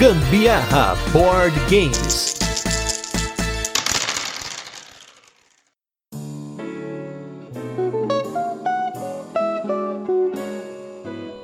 Gambiarra Board Games.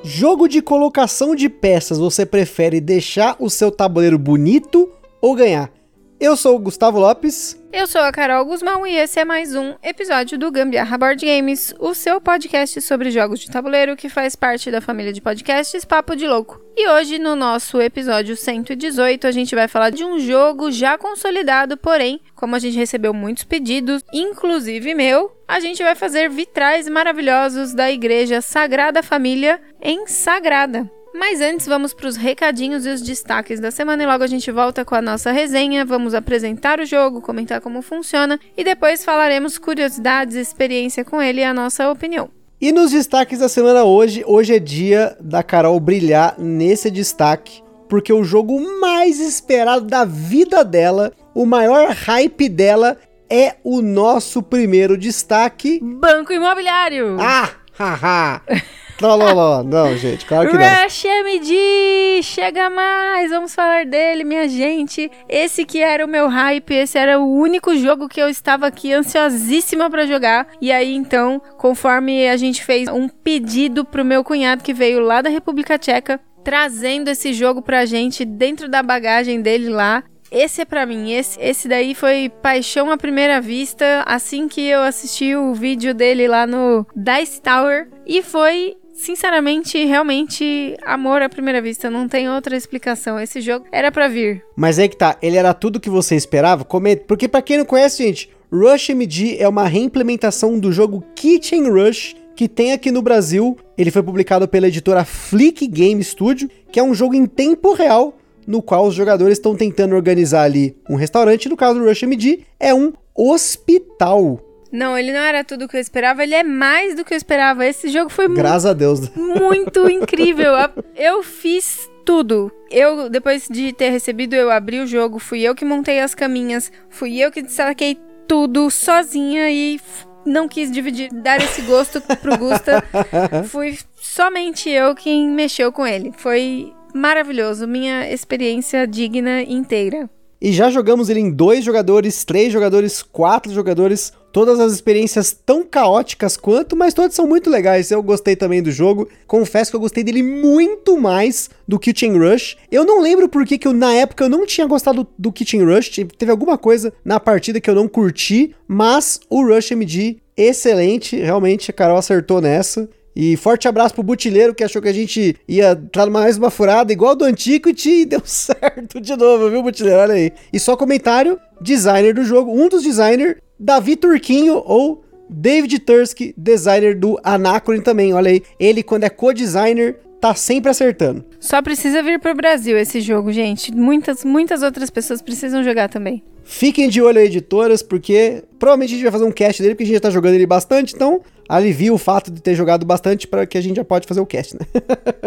Jogo de colocação de peças, você prefere deixar o seu tabuleiro bonito ou ganhar? Eu sou o Gustavo Lopes. Eu sou a Carol Guzmão e esse é mais um episódio do Gambiarra Board Games, o seu podcast sobre jogos de tabuleiro que faz parte da família de podcasts Papo de Louco. E hoje, no nosso episódio 118, a gente vai falar de um jogo já consolidado, porém, como a gente recebeu muitos pedidos, inclusive meu, a gente vai fazer vitrais maravilhosos da Igreja Sagrada Família em Sagrada. Mas antes, vamos para os recadinhos e os destaques da semana e logo a gente volta com a nossa resenha. Vamos apresentar o jogo, comentar como funciona e depois falaremos curiosidades, experiência com ele e a nossa opinião. E nos destaques da semana hoje, hoje é dia da Carol brilhar nesse destaque, porque o jogo mais esperado da vida dela, o maior hype dela é o nosso primeiro destaque. Banco Imobiliário! Ah, haha! Trololó. Não, gente, claro que não. Rush MD! Chega mais! Vamos falar dele, minha gente. Esse que era o meu hype, esse era o único jogo que eu estava aqui ansiosíssima para jogar. E aí, então, conforme a gente fez um pedido pro meu cunhado que veio lá da República Tcheca, trazendo esse jogo pra gente dentro da bagagem dele lá. Esse é pra mim, esse, esse daí foi paixão à primeira vista, assim que eu assisti o vídeo dele lá no Dice Tower. E foi sinceramente, realmente, amor à primeira vista, não tem outra explicação. Esse jogo era para vir. Mas é que tá, ele era tudo que você esperava? Comer... Porque para quem não conhece, gente, Rush MD é uma reimplementação do jogo Kitchen Rush que tem aqui no Brasil. Ele foi publicado pela editora Flick Game Studio, que é um jogo em tempo real no qual os jogadores estão tentando organizar ali um restaurante, no caso do Rush MD, é um hospital. Não, ele não era tudo que eu esperava, ele é mais do que eu esperava. Esse jogo foi Graças a Deus. muito incrível. Eu fiz tudo. Eu, depois de ter recebido, eu abri o jogo, fui eu que montei as caminhas, fui eu que destaquei tudo sozinha e não quis dividir, dar esse gosto pro Gusta. Fui somente eu quem mexeu com ele. Foi maravilhoso, minha experiência digna inteira. E já jogamos ele em dois jogadores, três jogadores, quatro jogadores. Todas as experiências tão caóticas quanto, mas todas são muito legais. Eu gostei também do jogo. Confesso que eu gostei dele muito mais do Kitchen Rush. Eu não lembro por que, que eu, na época, eu não tinha gostado do Kitchen Rush. Teve alguma coisa na partida que eu não curti, mas o Rush MD, excelente. Realmente, a Carol acertou nessa. E forte abraço pro Butileiro que achou que a gente ia entrar mais uma furada igual do Antiquity e deu certo de novo, viu, Butileiro? Olha aí. E só comentário: designer do jogo, um dos designers, Davi Turquinho ou David Tursky, designer do Anacron também. Olha aí. Ele, quando é co-designer, tá sempre acertando. Só precisa vir pro Brasil esse jogo, gente. Muitas, muitas outras pessoas precisam jogar também. Fiquem de olho aí, editoras, porque provavelmente a gente vai fazer um cast dele, porque a gente já tá jogando ele bastante, então alivia o fato de ter jogado bastante para que a gente já pode fazer o cast, né?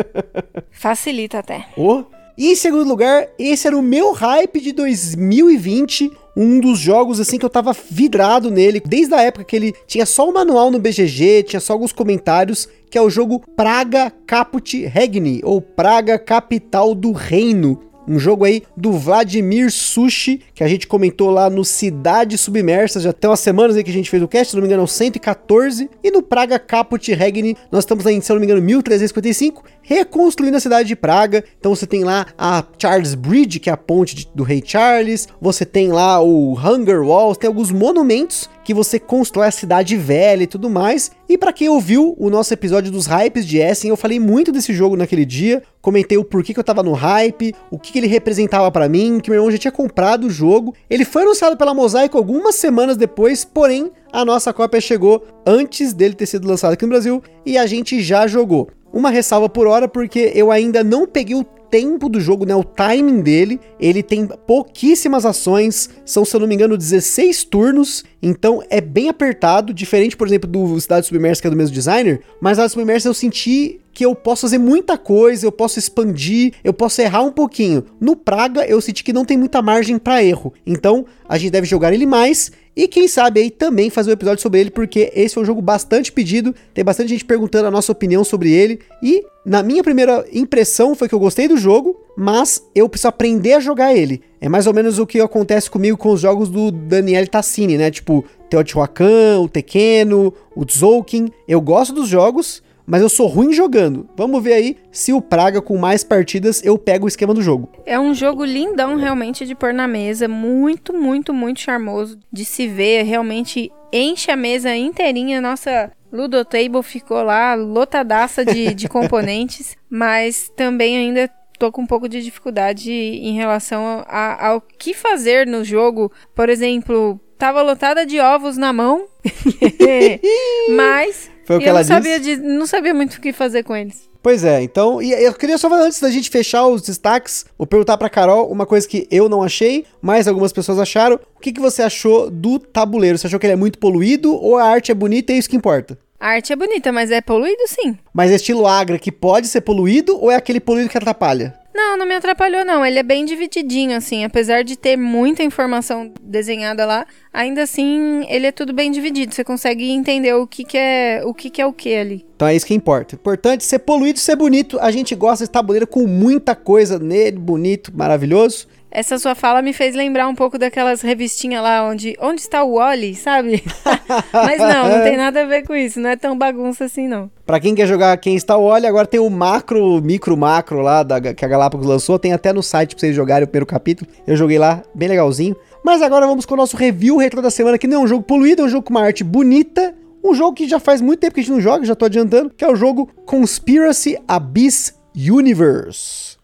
Facilita até. Oh. E em segundo lugar, esse era o meu hype de 2020, um dos jogos assim que eu tava vidrado nele, desde a época que ele tinha só o manual no BGG, tinha só alguns comentários, que é o jogo Praga Caput Regni, ou Praga Capital do Reino. Um jogo aí do Vladimir Sushi, que a gente comentou lá no Cidade Submersa, já tem umas semanas aí que a gente fez o cast, se não me engano, é o 114. E no Praga Caput Regni, nós estamos aí, se não me engano, 1355, reconstruindo a cidade de Praga. Então você tem lá a Charles Bridge, que é a ponte de, do Rei Charles, você tem lá o Hunger Walls, tem alguns monumentos que você constrói a cidade velha e tudo mais. E para quem ouviu o nosso episódio dos hypes de Essen, eu falei muito desse jogo naquele dia, comentei o porquê que eu tava no hype, o que, que ele representava para mim, que meu irmão já tinha comprado o jogo. Ele foi anunciado pela Mosaico algumas semanas depois, porém a nossa cópia chegou antes dele ter sido lançado aqui no Brasil e a gente já jogou. Uma ressalva por hora, porque eu ainda não peguei o tempo do jogo, né, o timing dele, ele tem pouquíssimas ações, são, se eu não me engano, 16 turnos, então é bem apertado, diferente, por exemplo, do Cidade Submersa, que é do mesmo designer, mas a Cidade Submersa eu senti que eu posso fazer muita coisa, eu posso expandir, eu posso errar um pouquinho. No Praga, eu senti que não tem muita margem para erro. Então, a gente deve jogar ele mais e quem sabe aí também fazer um episódio sobre ele, porque esse é um jogo bastante pedido, tem bastante gente perguntando a nossa opinião sobre ele. E na minha primeira impressão foi que eu gostei do jogo, mas eu preciso aprender a jogar ele. É mais ou menos o que acontece comigo com os jogos do Daniel Tassini, né? Tipo, Teotihuacan, o Tequeno, o Tzolk'in. Eu gosto dos jogos, mas eu sou ruim jogando. Vamos ver aí se o Praga, com mais partidas, eu pego o esquema do jogo. É um jogo lindão, realmente, de pôr na mesa. Muito, muito, muito charmoso de se ver. Realmente enche a mesa inteirinha. Nossa Ludotable ficou lá lotadaça de, de componentes, mas também ainda tô com um pouco de dificuldade em relação a, ao que fazer no jogo. Por exemplo, tava lotada de ovos na mão, mas Foi o que eu ela não sabia, disse? de, não sabia muito o que fazer com eles. Pois é, então, e eu queria só falar antes da gente fechar os destaques, vou perguntar pra Carol uma coisa que eu não achei, mas algumas pessoas acharam. O que, que você achou do tabuleiro? Você achou que ele é muito poluído ou a arte é bonita e é isso que importa? A arte é bonita, mas é poluído sim. Mas é estilo Agra que pode ser poluído ou é aquele poluído que atrapalha? Não, não me atrapalhou não. Ele é bem divididinho assim, apesar de ter muita informação desenhada lá, ainda assim ele é tudo bem dividido. Você consegue entender o que, que é o que, que é o que ali. Então é isso que importa. Importante ser poluído e ser bonito. A gente gosta desse tabuleiro com muita coisa nele, bonito, maravilhoso. Essa sua fala me fez lembrar um pouco daquelas revistinhas lá onde onde está o Wally, sabe? Mas não, não tem nada a ver com isso. Não é tão bagunça assim não. Pra quem quer jogar quem está o olho, agora tem o macro, micro macro lá da, que a Galápagos lançou. Tem até no site pra vocês jogarem o primeiro capítulo. Eu joguei lá, bem legalzinho. Mas agora vamos com o nosso review retro da semana, que não é um jogo poluído, é um jogo com uma arte bonita. Um jogo que já faz muito tempo que a gente não joga, já tô adiantando, que é o jogo Conspiracy Abyss Universe.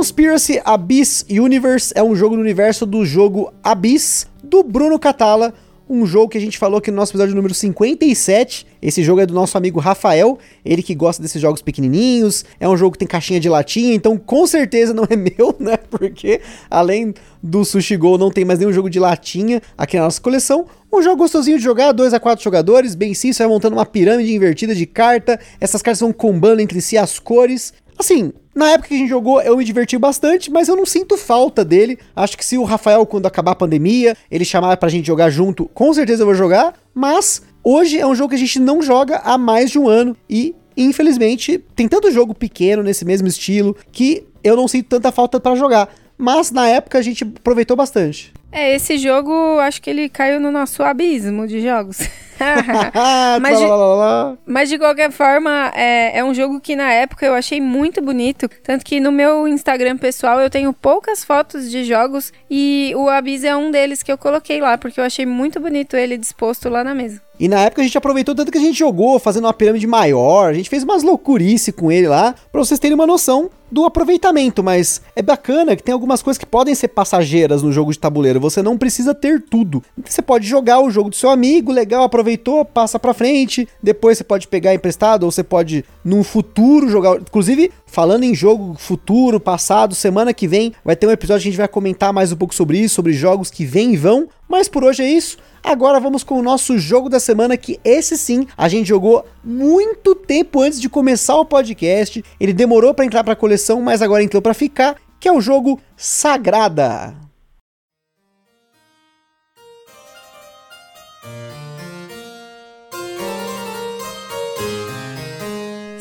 Conspiracy Abyss Universe é um jogo no universo do jogo Abyss do Bruno Catala, um jogo que a gente falou aqui no nosso episódio número 57. Esse jogo é do nosso amigo Rafael, ele que gosta desses jogos pequenininhos. É um jogo que tem caixinha de latinha, então com certeza não é meu, né? Porque além do Sushi Go não tem mais nenhum jogo de latinha aqui na nossa coleção. Um jogo gostosinho de jogar, 2 a 4 jogadores, bem sim, você vai montando uma pirâmide invertida de carta. Essas cartas vão combando entre si as cores. Assim, na época que a gente jogou, eu me diverti bastante, mas eu não sinto falta dele. Acho que se o Rafael, quando acabar a pandemia, ele chamar pra gente jogar junto, com certeza eu vou jogar. Mas hoje é um jogo que a gente não joga há mais de um ano e, infelizmente, tem tanto jogo pequeno nesse mesmo estilo que eu não sinto tanta falta pra jogar. Mas na época a gente aproveitou bastante. É, esse jogo, acho que ele caiu no nosso abismo de jogos. mas, de-. Mas de qualquer forma, é, é um jogo que na época eu achei muito bonito. Tanto que no meu Instagram pessoal eu tenho poucas fotos de jogos e o Abyss é um deles que eu coloquei lá, porque eu achei muito bonito ele disposto lá na mesa. E na época a gente aproveitou tanto que a gente jogou, fazendo uma pirâmide maior, a gente fez umas loucurice com ele lá, pra vocês terem uma noção do aproveitamento, mas é bacana que tem algumas coisas que podem ser passageiras no jogo de tabuleiro, você não precisa ter tudo. Você pode jogar o jogo do seu amigo, legal, aproveitou, passa pra frente, depois você pode pegar emprestado, ou você pode, num futuro, jogar. Inclusive, falando em jogo futuro, passado, semana que vem, vai ter um episódio que a gente vai comentar mais um pouco sobre isso, sobre jogos que vêm e vão, mas por hoje é isso. Agora vamos com o nosso jogo da semana, que esse sim a gente jogou muito tempo antes de começar o podcast. Ele demorou pra entrar pra coleção, mas agora entrou pra ficar, que é o jogo Sagrada.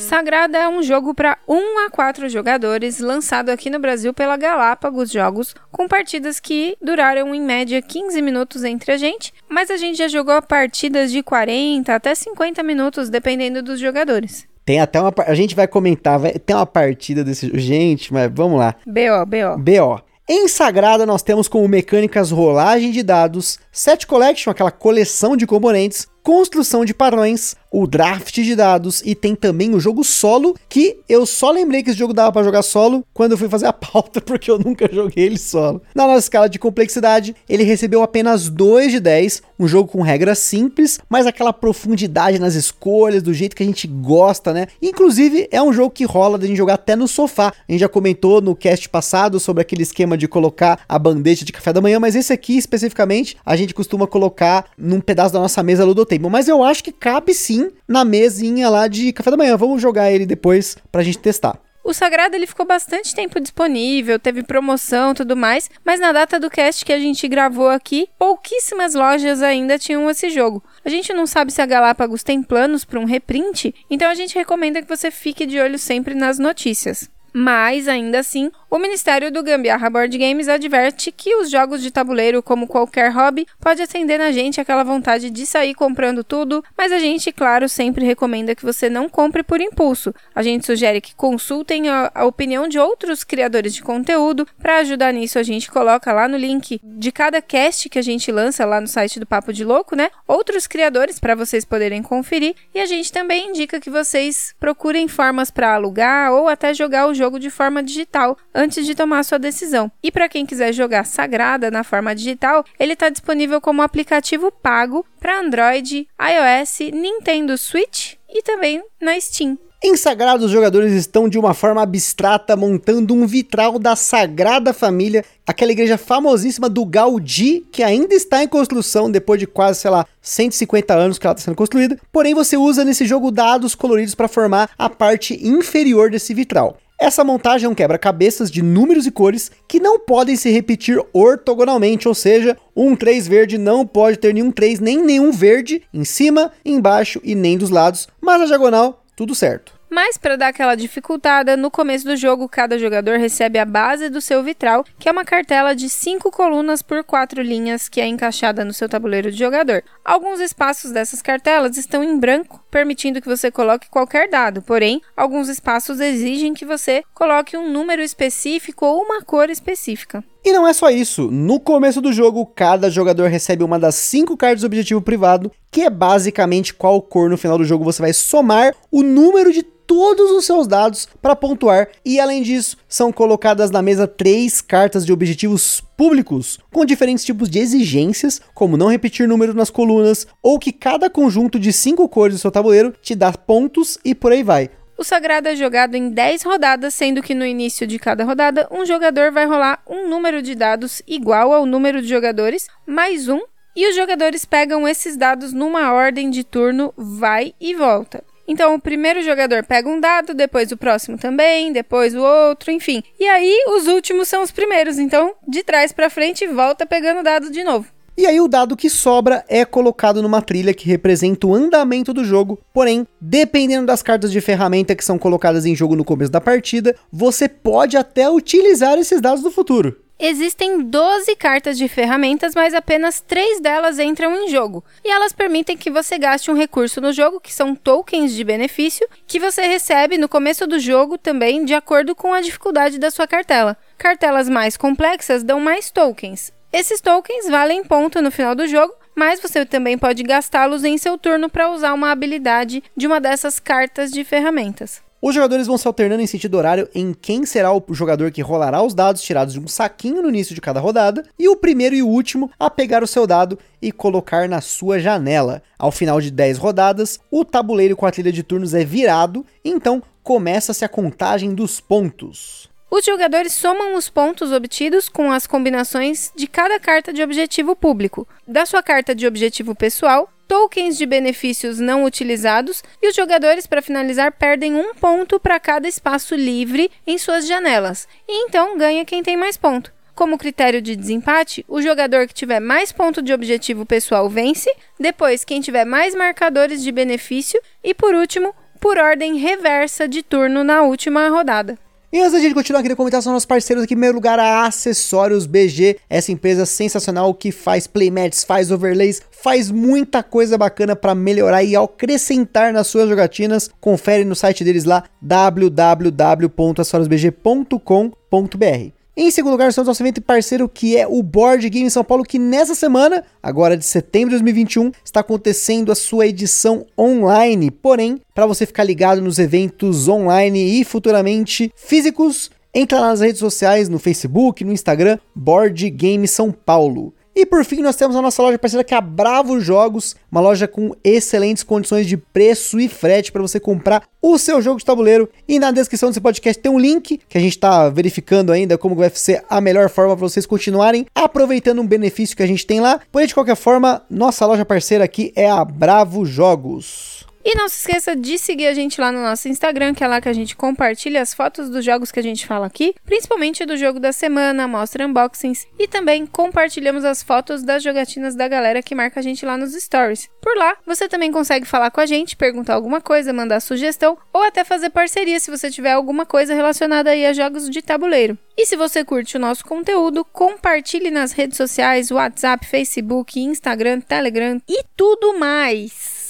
Sagrada é um jogo para 1 a 4 jogadores, lançado aqui no Brasil pela Galápagos Jogos, com partidas que duraram em média 15 minutos entre a gente, mas a gente já jogou partidas de 40 até 50 minutos, dependendo dos jogadores. Tem até uma. A gente vai comentar, vai ter uma partida desse. Gente, mas vamos lá. BO, BO. BO. Em Sagrada, nós temos como mecânicas rolagem de dados, set collection, aquela coleção de componentes, construção de padrões, o draft de dados e tem também o jogo solo, que eu só lembrei que esse jogo dava para jogar solo quando eu fui fazer a pauta, porque eu nunca joguei ele solo. Na nossa escala de complexidade, ele recebeu apenas 2 de 10, um jogo com regras simples, mas aquela profundidade nas escolhas, do jeito que a gente gosta, né? Inclusive, é um jogo que rola de gente jogar até no sofá. A gente já comentou no cast passado sobre aquele esquema de colocar a bandeja de café da manhã, mas esse aqui especificamente a gente costuma colocar num pedaço da nossa mesa Ludotable. Mas eu acho que cabe sim na mesinha lá de café da manhã. Vamos jogar ele depois pra gente testar. O Sagrado ele ficou bastante tempo disponível, teve promoção tudo mais, mas na data do cast que a gente gravou aqui, pouquíssimas lojas ainda tinham esse jogo. A gente não sabe se a Galápagos tem planos para um reprint, então a gente recomenda que você fique de olho sempre nas notícias. Mas, ainda assim, o Ministério do Gambiarra Board Games adverte que os jogos de tabuleiro, como qualquer hobby, pode acender na gente aquela vontade de sair comprando tudo, mas a gente, claro, sempre recomenda que você não compre por impulso. A gente sugere que consultem a, a opinião de outros criadores de conteúdo. Para ajudar nisso, a gente coloca lá no link de cada cast que a gente lança lá no site do Papo de Louco, né? Outros criadores para vocês poderem conferir. E a gente também indica que vocês procurem formas para alugar ou até jogar o jogo de forma digital antes de tomar sua decisão. E para quem quiser jogar Sagrada na forma digital, ele está disponível como aplicativo pago para Android, iOS, Nintendo Switch e também na Steam. Em Sagrado, os jogadores estão de uma forma abstrata montando um vitral da Sagrada Família, aquela igreja famosíssima do Gaudí, que ainda está em construção depois de quase, sei lá, 150 anos que ela está sendo construída. Porém, você usa nesse jogo dados coloridos para formar a parte inferior desse vitral. Essa montagem é um quebra-cabeças de números e cores que não podem se repetir ortogonalmente, ou seja, um 3 verde não pode ter nenhum 3 nem nenhum verde em cima, embaixo e nem dos lados, mas na diagonal, tudo certo. Mas para dar aquela dificultada, no começo do jogo cada jogador recebe a base do seu vitral, que é uma cartela de 5 colunas por 4 linhas que é encaixada no seu tabuleiro de jogador. Alguns espaços dessas cartelas estão em branco, permitindo que você coloque qualquer dado, porém, alguns espaços exigem que você coloque um número específico ou uma cor específica. E não é só isso, no começo do jogo, cada jogador recebe uma das cinco cartas do objetivo privado, que é basicamente qual cor no final do jogo você vai somar o número de todos os seus dados para pontuar e além disso, são colocadas na mesa três cartas de objetivos públicos com diferentes tipos de exigências, como não repetir números nas colunas ou que cada conjunto de cinco cores do seu tabuleiro te dá pontos e por aí vai. O Sagrado é jogado em 10 rodadas, sendo que no início de cada rodada, um jogador vai rolar um número de dados igual ao número de jogadores, mais um, e os jogadores pegam esses dados numa ordem de turno vai e volta. Então, o primeiro jogador pega um dado, depois o próximo também, depois o outro, enfim. E aí, os últimos são os primeiros. Então, de trás para frente, volta pegando dado de novo. E aí o dado que sobra é colocado numa trilha que representa o andamento do jogo, porém, dependendo das cartas de ferramenta que são colocadas em jogo no começo da partida, você pode até utilizar esses dados no futuro. Existem 12 cartas de ferramentas, mas apenas 3 delas entram em jogo. E elas permitem que você gaste um recurso no jogo, que são tokens de benefício, que você recebe no começo do jogo também, de acordo com a dificuldade da sua cartela. Cartelas mais complexas dão mais tokens. Esses tokens valem ponto no final do jogo, mas você também pode gastá-los em seu turno para usar uma habilidade de uma dessas cartas de ferramentas. Os jogadores vão se alternando em sentido horário em quem será o jogador que rolará os dados tirados de um saquinho no início de cada rodada, e o primeiro e o último a pegar o seu dado e colocar na sua janela. Ao final de 10 rodadas, o tabuleiro com a trilha de turnos é virado, então começa-se a contagem dos pontos. Os jogadores somam os pontos obtidos com as combinações de cada carta de objetivo público. Da sua carta de objetivo pessoal, tokens de benefícios não utilizados e os jogadores, para finalizar, perdem um ponto para cada espaço livre em suas janelas, e então ganha quem tem mais ponto. Como critério de desempate, o jogador que tiver mais ponto de objetivo pessoal vence, depois quem tiver mais marcadores de benefício e por último, por ordem reversa de turno na última rodada. E antes da gente continuar, queria comentar sobre nossos parceiros aqui. Em primeiro lugar, a Acessórios BG, essa empresa sensacional que faz playmats, faz overlays, faz muita coisa bacana para melhorar e acrescentar nas suas jogatinas. Confere no site deles lá, www.acessoriosbg.com.br. Em segundo lugar, estamos nosso evento parceiro que é o Board Game São Paulo, que nessa semana, agora de setembro de 2021, está acontecendo a sua edição online. Porém, para você ficar ligado nos eventos online e futuramente físicos, entra lá nas redes sociais, no Facebook, no Instagram, Board Game São Paulo. E por fim, nós temos a nossa loja parceira que é a Bravo Jogos, uma loja com excelentes condições de preço e frete para você comprar o seu jogo de tabuleiro. E na descrição desse podcast tem um link que a gente está verificando ainda como vai ser a melhor forma para vocês continuarem aproveitando um benefício que a gente tem lá. Porém, de qualquer forma, nossa loja parceira aqui é a Bravo Jogos. E não se esqueça de seguir a gente lá no nosso Instagram, que é lá que a gente compartilha as fotos dos jogos que a gente fala aqui, principalmente do jogo da semana, mostra unboxings e também compartilhamos as fotos das jogatinas da galera que marca a gente lá nos stories. Por lá, você também consegue falar com a gente, perguntar alguma coisa, mandar sugestão ou até fazer parceria se você tiver alguma coisa relacionada aí a jogos de tabuleiro. E se você curte o nosso conteúdo, compartilhe nas redes sociais, WhatsApp, Facebook, Instagram, Telegram e tudo mais.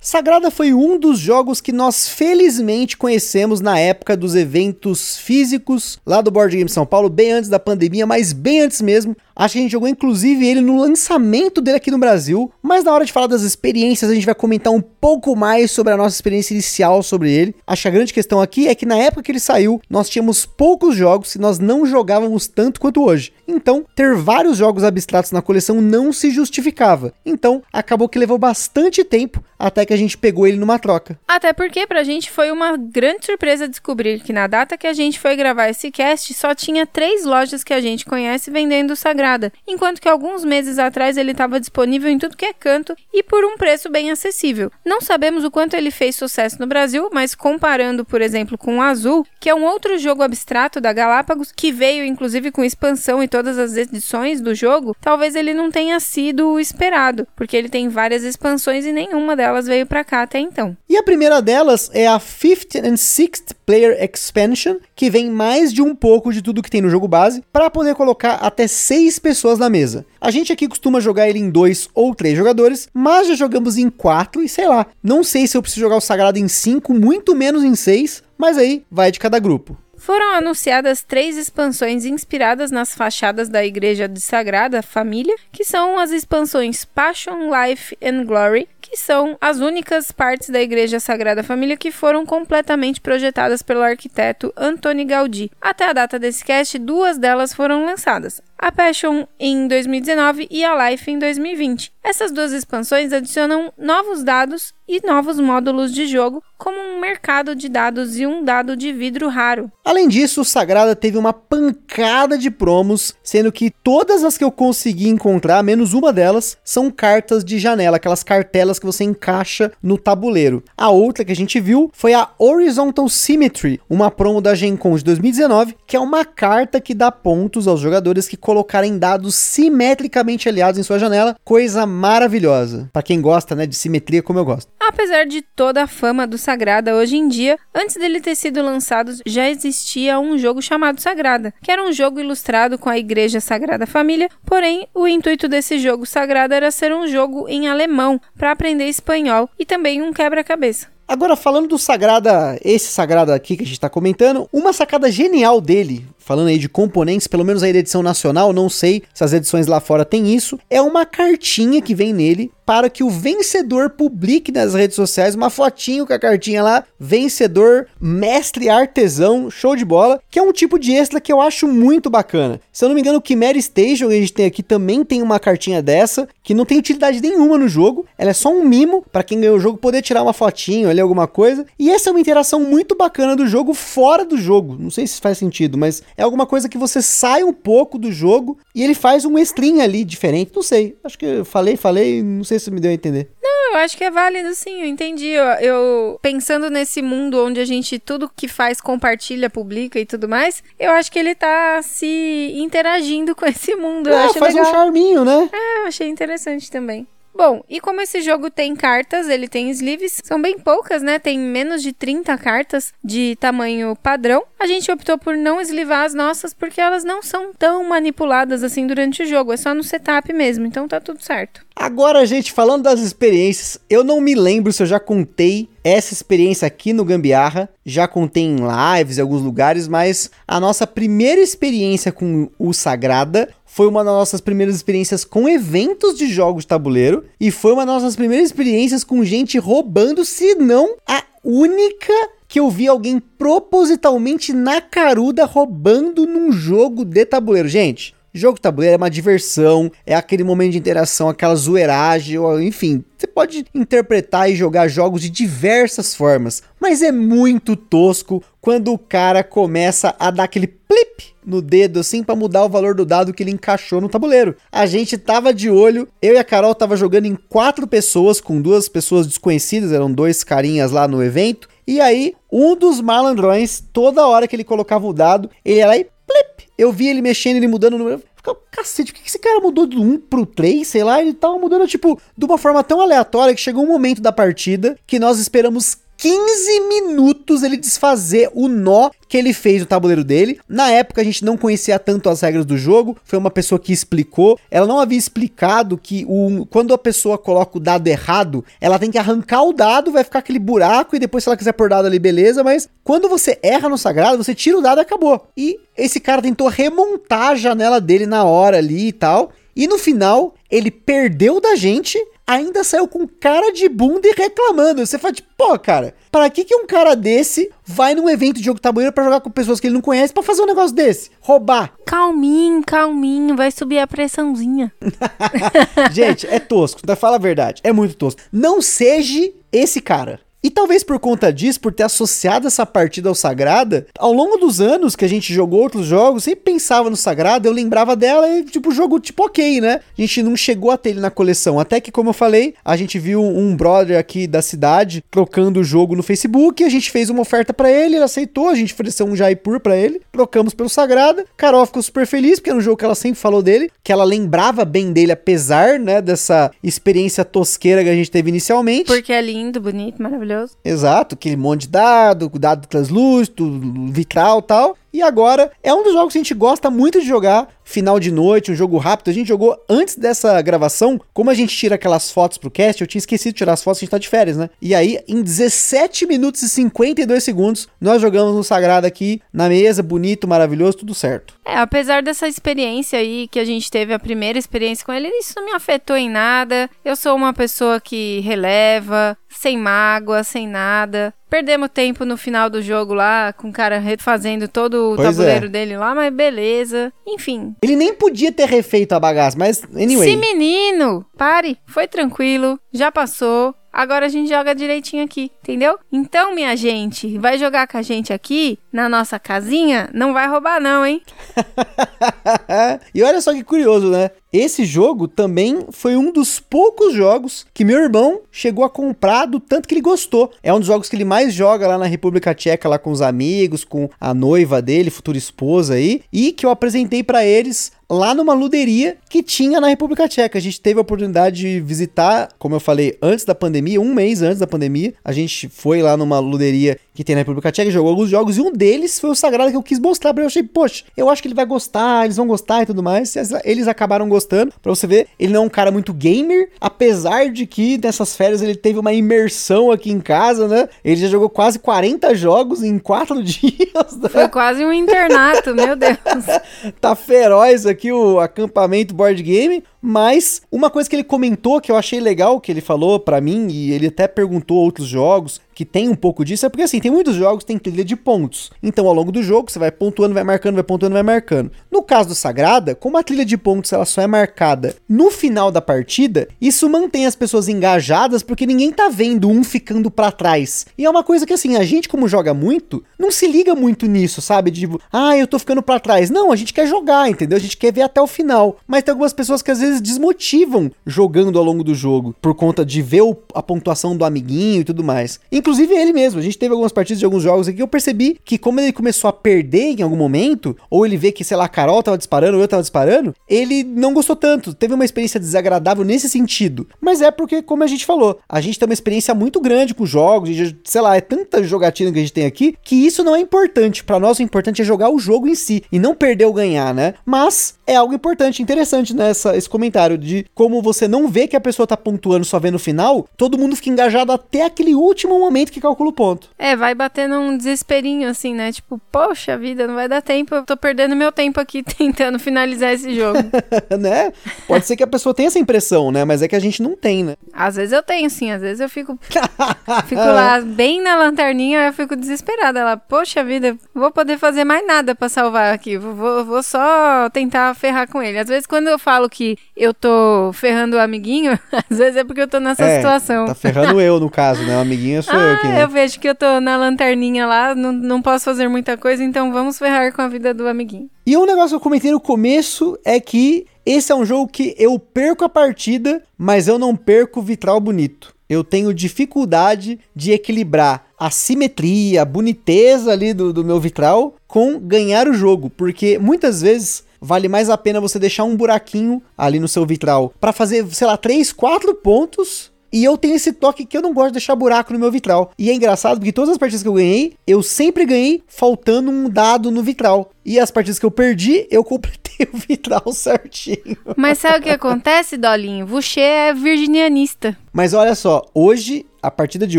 Sagrada foi um dos jogos que nós felizmente conhecemos na época dos eventos físicos lá do Board Game São Paulo, bem antes da pandemia, mas bem antes mesmo. Acho que a gente jogou inclusive ele no lançamento dele aqui no Brasil, mas na hora de falar das experiências, a gente vai comentar um pouco mais sobre a nossa experiência inicial sobre ele. Acho que a grande questão aqui é que na época que ele saiu, nós tínhamos poucos jogos e nós não jogávamos tanto quanto hoje. Então, ter vários jogos abstratos na coleção não se justificava. Então, acabou que levou bastante tempo até que a gente pegou ele numa troca. Até porque pra gente foi uma grande surpresa descobrir que na data que a gente foi gravar esse cast, só tinha três lojas que a gente conhece vendendo o Sagrado enquanto que alguns meses atrás ele estava disponível em tudo que é canto e por um preço bem acessível. Não sabemos o quanto ele fez sucesso no Brasil, mas comparando, por exemplo, com o Azul, que é um outro jogo abstrato da Galápagos, que veio inclusive com expansão e todas as edições do jogo, talvez ele não tenha sido o esperado, porque ele tem várias expansões e nenhuma delas veio para cá até então. E a primeira delas é a Fifth and Sixth Player Expansion, que vem mais de um pouco de tudo que tem no jogo base, para poder colocar até seis pessoas na mesa. A gente aqui costuma jogar ele em dois ou três jogadores, mas já jogamos em quatro e sei lá. Não sei se eu preciso jogar o Sagrado em cinco, muito menos em seis, mas aí vai de cada grupo. Foram anunciadas três expansões inspiradas nas fachadas da Igreja de Sagrada Família, que são as expansões Passion, Life and Glory, que são as únicas partes da Igreja Sagrada Família que foram completamente projetadas pelo arquiteto Antoni Gaudí. Até a data desse cast, duas delas foram lançadas a Passion em 2019 e a Life em 2020. Essas duas expansões adicionam novos dados e novos módulos de jogo, como um mercado de dados e um dado de vidro raro. Além disso, o Sagrada teve uma pancada de promos, sendo que todas as que eu consegui encontrar, menos uma delas, são cartas de janela, aquelas cartelas que você encaixa no tabuleiro. A outra que a gente viu foi a Horizontal Symmetry, uma promo da Gen Con de 2019, que é uma carta que dá pontos aos jogadores que colocarem dados simetricamente aliados em sua janela, coisa maravilhosa. Para quem gosta, né, de simetria como eu gosto. Apesar de toda a fama do Sagrada hoje em dia, antes dele ter sido lançado já existia um jogo chamado Sagrada, que era um jogo ilustrado com a Igreja Sagrada Família, porém o intuito desse jogo Sagrada era ser um jogo em alemão para aprender espanhol e também um quebra-cabeça. Agora, falando do Sagrada, esse Sagrada aqui que a gente está comentando, uma sacada genial dele falando aí de componentes, pelo menos aí da edição nacional, não sei se as edições lá fora tem isso, é uma cartinha que vem nele para que o vencedor publique nas redes sociais uma fotinho com a cartinha lá, vencedor, mestre artesão, show de bola, que é um tipo de extra que eu acho muito bacana. Se eu não me engano, o Chimera Station que a gente tem aqui também tem uma cartinha dessa, que não tem utilidade nenhuma no jogo, ela é só um mimo para quem ganhou o jogo poder tirar uma fotinho ali, alguma coisa, e essa é uma interação muito bacana do jogo fora do jogo. Não sei se faz sentido, mas é alguma coisa que você sai um pouco do jogo e ele faz um stream ali diferente. Não sei. Acho que eu falei, falei, não sei se me deu a entender. Não, eu acho que é válido sim, eu entendi. Eu, eu, pensando nesse mundo onde a gente tudo que faz compartilha, publica e tudo mais, eu acho que ele tá se interagindo com esse mundo. É, faz legal. um charminho, né? É, eu achei interessante também. Bom, e como esse jogo tem cartas, ele tem sleeves, são bem poucas, né? Tem menos de 30 cartas de tamanho padrão. A gente optou por não eslivar as nossas porque elas não são tão manipuladas assim durante o jogo, é só no setup mesmo, então tá tudo certo. Agora, gente, falando das experiências, eu não me lembro se eu já contei essa experiência aqui no Gambiarra, já contei em lives em alguns lugares, mas a nossa primeira experiência com o Sagrada foi uma das nossas primeiras experiências com eventos de jogos de tabuleiro e foi uma das nossas primeiras experiências com gente roubando, se não a única que eu vi alguém propositalmente na caruda roubando num jogo de tabuleiro. Gente, Jogo tabuleiro é uma diversão, é aquele momento de interação, aquela zoeiragem, enfim. Você pode interpretar e jogar jogos de diversas formas, mas é muito tosco quando o cara começa a dar aquele plip no dedo assim para mudar o valor do dado que ele encaixou no tabuleiro. A gente tava de olho, eu e a Carol tava jogando em quatro pessoas, com duas pessoas desconhecidas, eram dois carinhas lá no evento. E aí, um dos malandrões, toda hora que ele colocava o dado, ele ia lá e plip. Eu vi ele mexendo, ele mudando o número. Cacete, por que esse cara mudou do 1 pro 3? Sei lá, ele tava mudando, tipo, de uma forma tão aleatória que chegou um momento da partida que nós esperamos 15 minutos ele desfazer o nó que ele fez no tabuleiro dele. Na época a gente não conhecia tanto as regras do jogo, foi uma pessoa que explicou. Ela não havia explicado que o, quando a pessoa coloca o dado errado, ela tem que arrancar o dado, vai ficar aquele buraco e depois se ela quiser pôr dado ali, beleza, mas quando você erra no sagrado, você tira o dado e acabou. E esse cara tentou remontar a janela dele na hora ali e tal. E no final, ele perdeu da gente, ainda saiu com cara de bunda e reclamando. Você fala, tipo, pô, cara, para que, que um cara desse vai num evento de jogo tabuleiro para jogar com pessoas que ele não conhece para fazer um negócio desse? Roubar. Calminho, calminho, vai subir a pressãozinha. Gente, é tosco, então fala a verdade, é muito tosco. Não seja esse cara. E talvez por conta disso, por ter associado essa partida ao Sagrada, ao longo dos anos que a gente jogou outros jogos, sempre pensava no Sagrada, eu lembrava dela e, tipo, jogo tipo ok, né? A gente não chegou a ter ele na coleção. Até que, como eu falei, a gente viu um brother aqui da cidade trocando o jogo no Facebook, a gente fez uma oferta para ele, ele aceitou, a gente ofereceu um Jaipur para ele, trocamos pelo Sagrada. Carol ficou super feliz, porque era um jogo que ela sempre falou dele, que ela lembrava bem dele, apesar, né, dessa experiência tosqueira que a gente teve inicialmente. Porque é lindo, bonito, maravilhoso maravilhoso. Exato, aquele monte de dado, dado translúcido, vitral tal. E agora é um dos jogos que a gente gosta muito de jogar, final de noite, um jogo rápido. A gente jogou antes dessa gravação, como a gente tira aquelas fotos pro cast, eu tinha esquecido de tirar as fotos, a gente tá de férias, né? E aí, em 17 minutos e 52 segundos, nós jogamos no Sagrado aqui, na mesa, bonito, maravilhoso, tudo certo. É, apesar dessa experiência aí, que a gente teve a primeira experiência com ele, isso não me afetou em nada. Eu sou uma pessoa que releva, sem mágoa, sem nada. Perdemos tempo no final do jogo lá, com o cara refazendo todo o Pois tabuleiro é. dele lá, mas beleza. Enfim. Ele nem podia ter refeito a bagaça, mas anyway. Se menino, pare, foi tranquilo, já passou. Agora a gente joga direitinho aqui, entendeu? Então, minha gente, vai jogar com a gente aqui na nossa casinha? Não vai roubar, não, hein? e olha só que curioso, né? Esse jogo também foi um dos poucos jogos que meu irmão chegou a comprar do tanto que ele gostou. É um dos jogos que ele mais joga lá na República Tcheca, lá com os amigos, com a noiva dele, futura esposa aí, e que eu apresentei pra eles lá numa luderia que tinha na República Tcheca. A gente teve a oportunidade de visitar, como eu falei, antes da pandemia, um mês antes da pandemia. A gente foi lá numa luderia que tem na República Tcheca, jogou alguns jogos e um deles foi o Sagrado que eu quis mostrar pra ele. Eu achei, poxa, eu acho que ele vai gostar, eles vão gostar e tudo mais. Eles acabaram gostando. Pra você ver, ele não é um cara muito gamer, apesar de que nessas férias ele teve uma imersão aqui em casa, né? Ele já jogou quase 40 jogos em 4 dias. Né? Foi quase um internato, meu Deus. tá feroz aqui o acampamento board game, mas uma coisa que ele comentou que eu achei legal que ele falou pra mim e ele até perguntou outros jogos que tem um pouco disso é porque assim, tem muitos jogos que tem trilha de pontos. Então, ao longo do jogo, você vai pontuando, vai marcando, vai pontuando, vai marcando. No caso do Sagrada, como a trilha de pontos ela só é marcada no final da partida, isso mantém as pessoas engajadas porque ninguém tá vendo um ficando pra trás. E é uma coisa que assim, a gente como joga muito, não se liga muito nisso, sabe? De tipo, ah, eu tô ficando pra trás. Não, a gente quer jogar, entendeu? A gente quer ver até o final. Mas tem algumas pessoas que às vezes vezes desmotivam jogando ao longo do jogo, por conta de ver o, a pontuação do amiguinho e tudo mais. Inclusive ele mesmo, a gente teve algumas partidas de alguns jogos aqui que eu percebi que como ele começou a perder em algum momento, ou ele vê que, sei lá, a Carol tava disparando, ou eu tava disparando, ele não gostou tanto, teve uma experiência desagradável nesse sentido. Mas é porque, como a gente falou, a gente tem uma experiência muito grande com jogos, sei lá, é tanta jogatina que a gente tem aqui, que isso não é importante. Para nós o importante é jogar o jogo em si, e não perder ou ganhar, né? Mas é algo importante, interessante nessa esse comentário de como você não vê que a pessoa tá pontuando só vendo o final, todo mundo fica engajado até aquele último momento que calcula o ponto. É, vai batendo um desesperinho assim, né? Tipo, poxa vida, não vai dar tempo, eu tô perdendo meu tempo aqui tentando finalizar esse jogo. né? Pode ser que a pessoa tenha essa impressão, né? Mas é que a gente não tem, né? Às vezes eu tenho, sim, às vezes eu fico fico lá bem na lanterninha, eu fico desesperada lá, poxa vida, vou poder fazer mais nada para salvar aqui, vou, vou só tentar ferrar com ele. Às vezes, quando eu falo que eu tô ferrando o amiguinho, às vezes é porque eu tô nessa É, situação. Tá ferrando eu, no caso, né? O amiguinho sou eu Ah, aqui, né? eu vejo que eu tô na lanterninha lá, não, não posso fazer muita coisa, então vamos ferrar com a vida do amiguinho. E um negócio que eu comentei no começo é que esse é um jogo que eu perco a partida, mas eu não perco o vitral bonito. Eu tenho dificuldade de equilibrar a simetria, a boniteza ali do, do meu vitral com ganhar o jogo, porque muitas vezes vale mais a pena você deixar um buraquinho ali no seu vitral para fazer, sei lá, 3, 4 pontos e eu tenho esse toque que eu não gosto de deixar buraco no meu vitral. E é engraçado porque todas as partidas que eu ganhei, eu sempre ganhei faltando um dado no vitral. E as partidas que eu perdi, eu completei o vitral certinho. Mas sabe o que acontece, Dolinho? Você é virginianista. Mas olha só, hoje, a partida de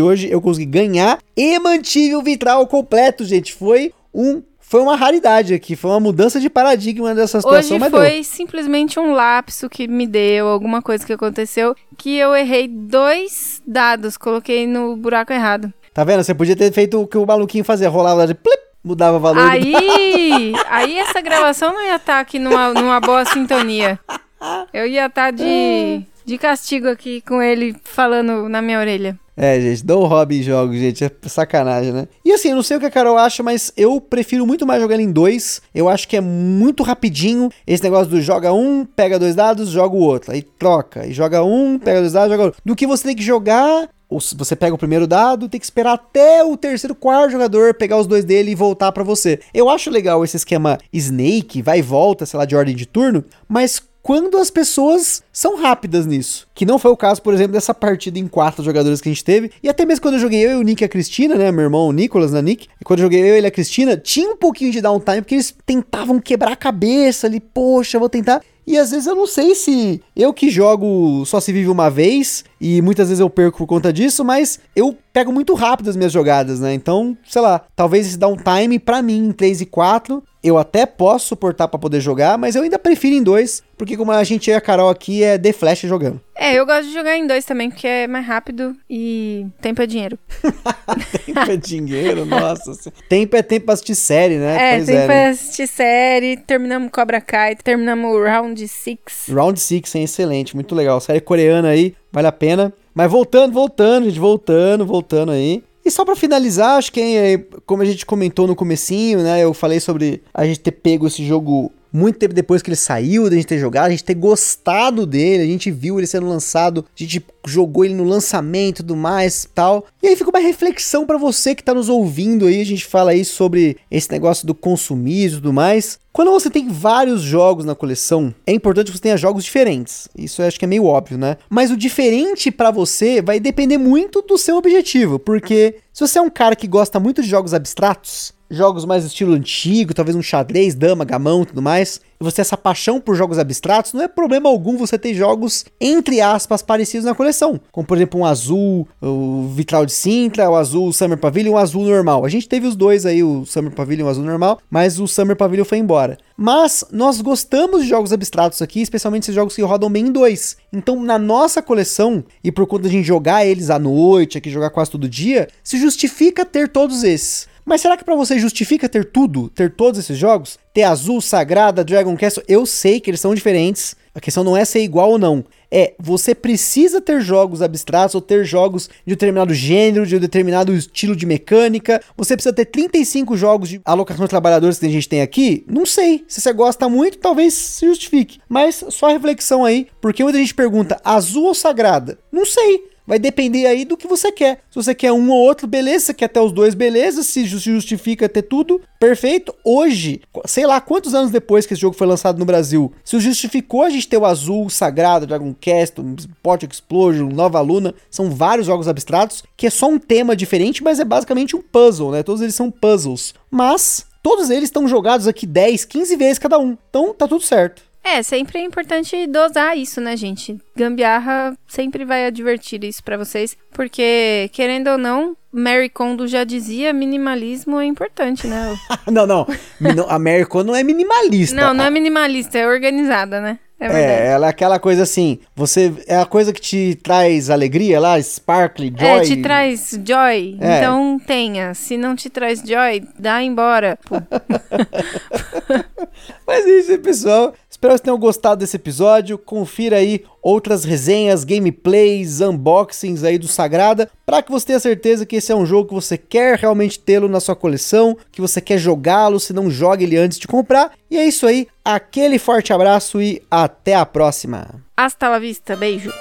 hoje, eu consegui ganhar e mantive o vitral completo, gente. Foi um. Foi uma raridade aqui, foi uma mudança de paradigma dessa situação, Hoje mas foi deu. simplesmente um lapso que me deu, alguma coisa que aconteceu, que eu errei dois dados, coloquei no buraco errado. Tá vendo? Você podia ter feito o que o maluquinho fazia, rolava de plip, mudava o valor Aí, aí essa gravação não ia estar aqui numa, numa boa sintonia. Eu ia estar de, de castigo aqui com ele falando na minha orelha. É, gente, dou hobby em jogos, gente. É sacanagem, né? E assim, eu não sei o que a Carol acha, mas eu prefiro muito mais jogar em dois. Eu acho que é muito rapidinho. Esse negócio do joga um, pega dois dados, joga o outro. Aí troca. E joga um, pega dois dados, joga o outro. Do que você tem que jogar. Ou se você pega o primeiro dado, tem que esperar até o terceiro, quarto jogador pegar os dois dele e voltar pra você. Eu acho legal esse esquema Snake, vai e volta, sei lá, de ordem de turno, mas quando as pessoas são rápidas nisso. Que não foi o caso, por exemplo, dessa partida em quatro jogadores que a gente teve. E até mesmo quando eu joguei eu e o Nick e a Cristina, né? Meu irmão o Nicolas, né, Nick? E quando eu joguei eu e a Cristina, tinha um pouquinho de downtime, porque eles tentavam quebrar a cabeça ali. Poxa, vou tentar. E às vezes eu não sei se eu que jogo só se vive uma vez e muitas vezes eu perco por conta disso, mas eu pego muito rápido as minhas jogadas, né? Então, sei lá, talvez esse downtime pra mim em 3 e 4 eu até posso suportar pra poder jogar, mas eu ainda prefiro em dois, porque como a gente e a Carol aqui é The Flash jogando. É, eu gosto de jogar em dois também, porque é mais rápido e tempo é dinheiro. tempo é dinheiro, nossa. Tempo é tempo pra assistir série, né? É, Pois tempo né? é assistir série, terminamos Cobra Kai, terminamos Round 6. Round 6 é excelente, muito legal. Série coreana aí, vale a pena. Mas voltando, voltando, gente, voltando, voltando aí. E só pra finalizar, acho que é, como a gente comentou no comecinho, né, eu falei sobre a gente ter pego esse jogo muito tempo depois que ele saiu, da gente ter jogado, a gente ter gostado dele, a gente viu ele sendo lançado, a gente jogou ele no lançamento e tudo mais tal. E aí fica uma reflexão pra você que tá nos ouvindo aí, a gente fala aí sobre esse negócio do consumismo e tudo mais. Quando você tem vários jogos na coleção, é importante que você tenha jogos diferentes. Isso eu acho que é meio óbvio, né? Mas o diferente pra você vai depender muito do seu objetivo, porque se você é um cara que gosta muito de jogos abstratos, jogos mais estilo antigo, talvez um xadrez, dama, gamão tudo mais, você tem essa paixão por jogos abstratos, não é problema algum você ter jogos, entre aspas, parecidos na coleção. Como, por exemplo, um azul, o Vitral de Sintra, o azul Summer Pavilion, o azul normal. A gente teve os dois aí, o Summer Pavilion e o azul normal, mas o Summer Pavilion foi embora. Mas nós gostamos de jogos abstratos aqui, especialmente esses jogos que rodam bem em dois. Então, na nossa coleção, e por conta de a gente jogar eles à noite, aqui jogar quase todo dia, se justifica ter todos esses. Mas será que pra você justifica ter tudo, ter todos esses jogos? Ter Azul, Sagrada, Dragon Castle? Eu sei que eles são diferentes. A questão não é ser igual ou não. É, você precisa ter jogos abstratos ou ter jogos de um determinado gênero, de um determinado estilo de mecânica. Você precisa ter 35 jogos de alocação de trabalhadores que a gente tem aqui? Não sei. Se você gosta muito, talvez se justifique. Mas só reflexão aí, porque muita gente pergunta: azul ou sagrada? Não sei. Vai depender aí do que você quer. Se você quer um ou outro, beleza. Se você quer ter os dois, beleza. Se justifica ter tudo, perfeito. Hoje, sei lá quantos anos depois que esse jogo foi lançado no Brasil, se justificou a gente ter o Azul, o Sagrado, Dragon Quest, Port Explosion, Nova Luna, são vários jogos abstratos que é só um tema diferente, mas é basicamente um puzzle, né? Todos eles são puzzles. Mas todos eles estão jogados aqui 10, 15 vezes cada um. Então tá tudo certo. É, sempre é importante dosar isso, né, gente? Gambiarra sempre vai advertir isso para vocês, porque, querendo ou não, Mary Kondo já dizia, minimalismo é importante, né? não, não. A Mary Kondo não é minimalista. Não, não é minimalista, é organizada, né? É, é, ela é aquela coisa assim, você é a coisa que te traz alegria lá, sparkle, joy. É, te traz joy. É. Então tenha. Se não te traz joy, dá embora. Mas é isso aí, pessoal. Espero que vocês tenham gostado desse episódio. Confira aí outras resenhas, gameplays, unboxings aí do Sagrada, para que você tenha certeza que esse é um jogo que você quer realmente tê-lo na sua coleção, que você quer jogá-lo, se não jogue ele antes de comprar. E é isso aí. Aquele forte abraço e até a próxima. Hasta la vista, beijo.